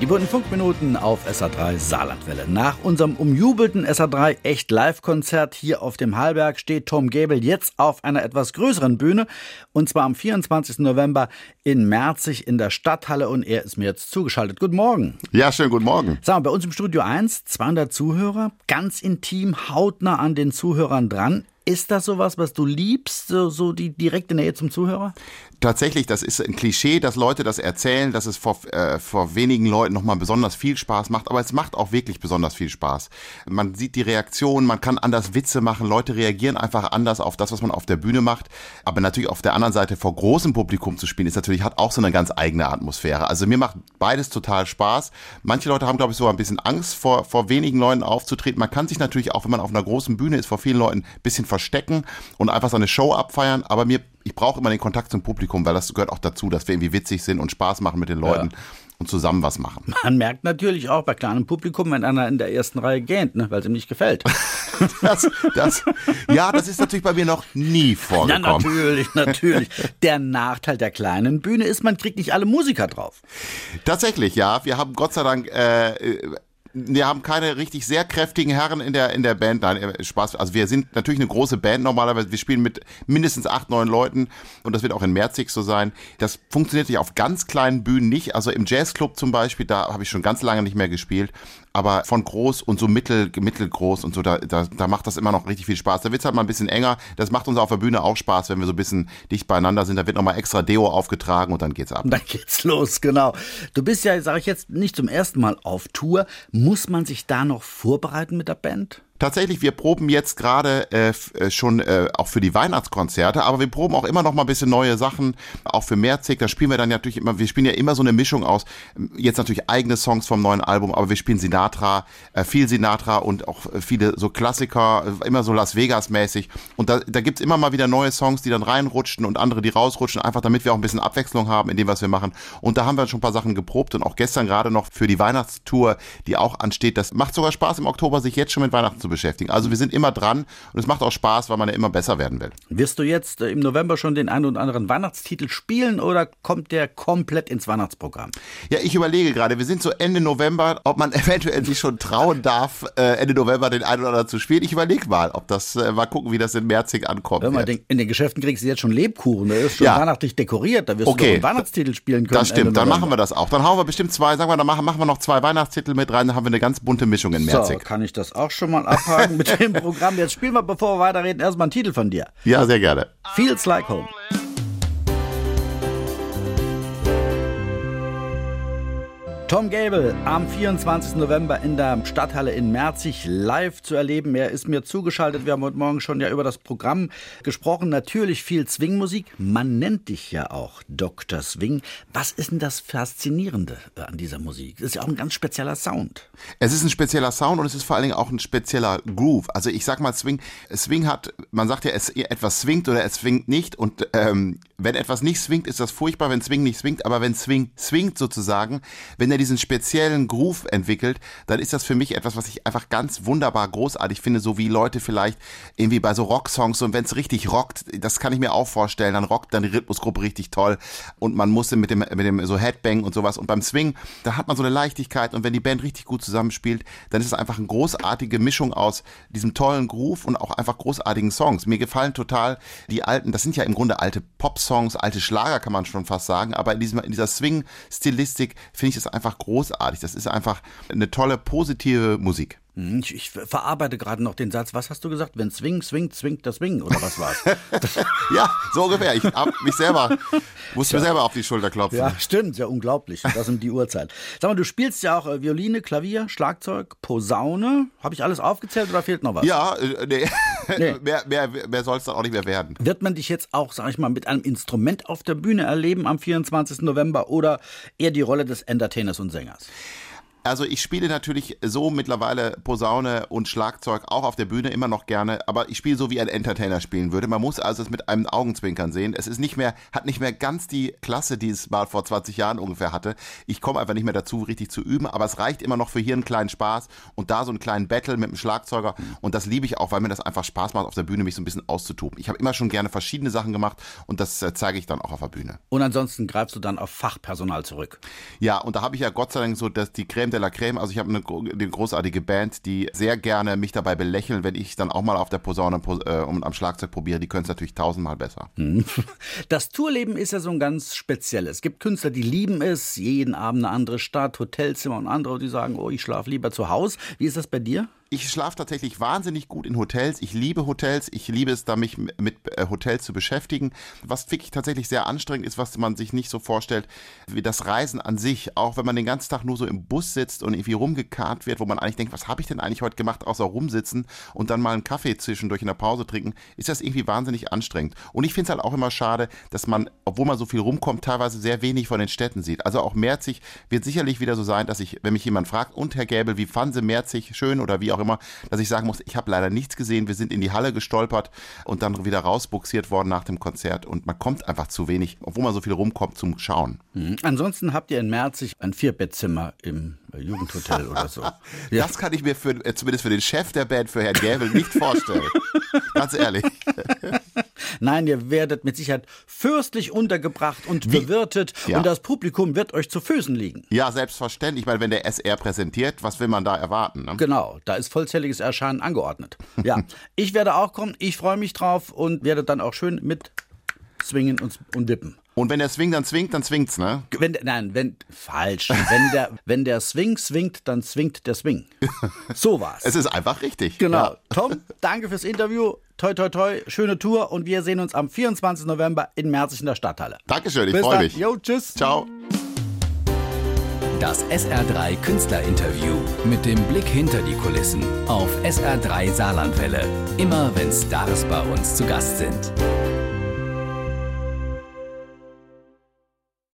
Die bunten Funkminuten auf SA3 Saarlandwelle. Nach unserem umjubelten SA3 Echt Live-Konzert hier auf dem Hallberg steht Tom Gable jetzt auf einer etwas größeren Bühne und zwar am 24. November in Merzig in der Stadthalle und er ist mir jetzt zugeschaltet. Guten Morgen. Ja, schönen guten Morgen. Sagen wir, bei uns im Studio 1, 200 Zuhörer, ganz intim, hautnah an den Zuhörern dran. Ist das sowas, was du liebst, so, so die direkte Nähe zum Zuhörer? Tatsächlich, das ist ein Klischee, dass Leute das erzählen, dass es vor, äh, vor wenigen Leuten nochmal besonders viel Spaß macht, aber es macht auch wirklich besonders viel Spaß. Man sieht die Reaktion, man kann anders Witze machen, Leute reagieren einfach anders auf das, was man auf der Bühne macht. Aber natürlich auf der anderen Seite vor großem Publikum zu spielen, ist natürlich, hat auch so eine ganz eigene Atmosphäre. Also mir macht beides total Spaß. Manche Leute haben, glaube ich, so ein bisschen Angst, vor, vor wenigen Leuten aufzutreten. Man kann sich natürlich auch, wenn man auf einer großen Bühne ist, vor vielen Leuten ein bisschen verstecken und einfach seine Show abfeiern. Aber mir, ich brauche immer den Kontakt zum Publikum, weil das gehört auch dazu, dass wir irgendwie witzig sind und Spaß machen mit den Leuten. Ja. Und zusammen was machen. Man merkt natürlich auch bei kleinem Publikum, wenn einer in der ersten Reihe gähnt, ne, weil es ihm nicht gefällt. das, das, ja, das ist natürlich bei mir noch nie vorgekommen. Ja, natürlich, natürlich. Der Nachteil der kleinen Bühne ist, man kriegt nicht alle Musiker drauf. Tatsächlich, ja. Wir haben Gott sei Dank äh, wir haben keine richtig sehr kräftigen Herren in der, in der Band. Nein, äh, Spaß. Also wir sind natürlich eine große Band normalerweise. Wir spielen mit mindestens acht, neun Leuten und das wird auch in Merzig so sein. Das funktioniert ja auf ganz kleinen Bühnen nicht. Also im Jazzclub zum Beispiel, da habe ich schon ganz lange nicht mehr gespielt aber von groß und so mittel, mittelgroß und so, da, da, da macht das immer noch richtig viel Spaß. Da wird es halt mal ein bisschen enger. Das macht uns auf der Bühne auch Spaß, wenn wir so ein bisschen dicht beieinander sind. Da wird nochmal extra Deo aufgetragen und dann geht's ab. Dann geht's los, genau. Du bist ja, sage ich jetzt, nicht zum ersten Mal auf Tour. Muss man sich da noch vorbereiten mit der Band? Tatsächlich, wir proben jetzt gerade äh, äh, schon äh, auch für die Weihnachtskonzerte, aber wir proben auch immer noch mal ein bisschen neue Sachen, auch für Merzig. Da spielen wir dann natürlich immer, wir spielen ja immer so eine Mischung aus, jetzt natürlich eigene Songs vom neuen Album, aber wir spielen Sinatra, äh, viel Sinatra und auch viele so Klassiker, äh, immer so Las Vegas mäßig. Und da, da gibt's immer mal wieder neue Songs, die dann reinrutschen und andere, die rausrutschen, einfach damit wir auch ein bisschen Abwechslung haben in dem, was wir machen. Und da haben wir schon ein paar Sachen geprobt und auch gestern gerade noch für die Weihnachtstour, die auch ansteht. Das macht sogar Spaß im Oktober, sich jetzt schon mit Weihnachten zu beschäftigen. Also wir sind immer dran und es macht auch Spaß, weil man ja immer besser werden will. Wirst du jetzt äh, im November schon den einen oder anderen Weihnachtstitel spielen oder kommt der komplett ins Weihnachtsprogramm? Ja, ich überlege gerade, wir sind so Ende November, ob man eventuell sich schon trauen darf, äh, Ende November den einen oder anderen zu spielen. Ich überlege mal, ob das, äh, mal gucken, wie das in Merzig ankommt. Hör mal, in den Geschäften kriegst du jetzt schon Lebkuchen, der ist schon ja. weihnachtlich dekoriert, da wirst okay. du einen Weihnachtstitel spielen können. Das stimmt, dann machen wir das auch. Dann hauen wir bestimmt zwei, sagen wir, dann machen, machen wir noch zwei Weihnachtstitel mit rein, dann haben wir eine ganz bunte Mischung in Merzig. So, kann ich das auch schon mal abhaken mit dem Programm. Jetzt spielen wir, bevor wir weiterreden, erstmal einen Titel von dir. Ja, sehr gerne. Feels Like Home. Tom Gable am 24. November in der Stadthalle in Merzig live zu erleben. Er ist mir zugeschaltet. Wir haben heute Morgen schon ja über das Programm gesprochen. Natürlich viel Swingmusik. Man nennt dich ja auch Dr. Swing. Was ist denn das Faszinierende an dieser Musik? Das ist ja auch ein ganz spezieller Sound. Es ist ein spezieller Sound und es ist vor allen Dingen auch ein spezieller Groove. Also ich sag mal Swing. Swing hat, man sagt ja, es etwas swingt oder es swingt nicht. Und ähm, wenn etwas nicht swingt, ist das furchtbar, wenn Swing nicht swingt. Aber wenn Swing swingt sozusagen, wenn er diesen speziellen Groove entwickelt, dann ist das für mich etwas, was ich einfach ganz wunderbar großartig finde, so wie Leute vielleicht irgendwie bei so Rocksongs und wenn es richtig rockt, das kann ich mir auch vorstellen, dann rockt dann die Rhythmusgruppe richtig toll und man musste mit dem, mit dem so Headbang und sowas und beim Swing, da hat man so eine Leichtigkeit und wenn die Band richtig gut zusammenspielt, dann ist es einfach eine großartige Mischung aus diesem tollen Groove und auch einfach großartigen Songs. Mir gefallen total die alten, das sind ja im Grunde alte Pop-Songs, alte Schlager kann man schon fast sagen, aber in, diesem, in dieser Swing-Stilistik finde ich das einfach großartig. Das ist einfach eine tolle, positive Musik. Hm, ich, ich, verarbeite gerade noch den Satz. Was hast du gesagt? Wenn Swing, swingt, swingt das Swing oder was war's? ja, so ungefähr. Ich hab mich selber, musste ja. mir selber auf die Schulter klopfen. Ja, stimmt. Ja, unglaublich. Das um die Uhrzeit. Sag mal, du spielst ja auch äh, Violine, Klavier, Schlagzeug, Posaune. Habe ich alles aufgezählt oder fehlt noch was? Ja, äh, nee. Nee. mehr, mehr, mehr soll es dann auch nicht mehr werden. Wird man dich jetzt auch, sag ich mal, mit einem Instrument auf der Bühne erleben am 24. November oder eher die Rolle des Entertainers und Sängers? Also ich spiele natürlich so mittlerweile Posaune und Schlagzeug auch auf der Bühne immer noch gerne, aber ich spiele so wie ein Entertainer spielen würde. Man muss also es mit einem Augenzwinkern sehen. Es ist nicht mehr, hat nicht mehr ganz die Klasse, die es mal vor 20 Jahren ungefähr hatte. Ich komme einfach nicht mehr dazu, richtig zu üben, aber es reicht immer noch für hier einen kleinen Spaß und da so einen kleinen Battle mit dem Schlagzeuger. Und das liebe ich auch, weil mir das einfach Spaß macht, auf der Bühne mich so ein bisschen auszutoben. Ich habe immer schon gerne verschiedene Sachen gemacht und das äh, zeige ich dann auch auf der Bühne. Und ansonsten greifst du dann auf Fachpersonal zurück. Ja, und da habe ich ja Gott sei Dank so, dass die Creme la Creme, also ich habe eine, eine, großartige Band, die sehr gerne mich dabei belächeln, wenn ich dann auch mal auf der Posaune äh, und am Schlagzeug probiere. Die können es natürlich tausendmal besser. Hm. Das Tourleben ist ja so ein ganz spezielles. Es gibt Künstler, die lieben es, jeden Abend eine andere Stadt, Hotelzimmer und andere, die sagen, oh, ich schlafe lieber zu Hause. Wie ist das bei dir? Ich schlafe tatsächlich wahnsinnig gut in Hotels. Ich liebe Hotels. Ich liebe es, da mich mit äh, Hotels zu beschäftigen. Was wirklich tatsächlich sehr anstrengend ist, was man sich nicht so vorstellt, wie das Reisen an sich. Auch wenn man den ganzen Tag nur so im Bus sitzt und irgendwie rumgekarrt wird, wo man eigentlich denkt, was habe ich denn eigentlich heute gemacht, außer rumsitzen und dann mal einen Kaffee zwischendurch in der Pause trinken, ist das irgendwie wahnsinnig anstrengend. Und ich finde es halt auch immer schade, dass man, obwohl man so viel rumkommt, teilweise sehr wenig von den Städten sieht. Also auch Merzig wird sicherlich wieder so sein, dass ich, wenn mich jemand fragt, und Herr Gäbel, wie fanden Sie Merzig schön oder wie auch auch immer, dass ich sagen muss, ich habe leider nichts gesehen. Wir sind in die Halle gestolpert und dann wieder rausbuxiert worden nach dem Konzert und man kommt einfach zu wenig, obwohl man so viel rumkommt zum Schauen. Mhm. Ansonsten habt ihr in Merzig ein Vierbettzimmer im Jugendhotel oder so. Ja. Das kann ich mir für, äh, zumindest für den Chef der Band, für Herrn Gäbel, nicht vorstellen. Ganz ehrlich. Nein, ihr werdet mit Sicherheit fürstlich untergebracht und Wie? bewirtet ja. und das Publikum wird euch zu Füßen liegen. Ja, selbstverständlich, weil wenn der SR präsentiert, was will man da erwarten? Ne? Genau, da ist vollzähliges Erscheinen angeordnet. Ja, ich werde auch kommen, ich freue mich drauf und werde dann auch schön mit swingen und, und wippen. Und wenn der Swing dann zwingt, dann zwingt's, ne? Wenn, nein, wenn, falsch. Wenn der, wenn der Swing swingt, dann zwingt der Swing. So war's. Es ist einfach richtig. Genau. Ja. Tom, danke fürs Interview. Toi, toi, toi. Schöne Tour und wir sehen uns am 24. November in Merzig in der Stadthalle. Dankeschön, ich freue mich. Jo, tschüss. Ciao. Das SR3 Künstlerinterview mit dem Blick hinter die Kulissen auf SR3 Saarlandwelle. Immer wenn Stars bei uns zu Gast sind.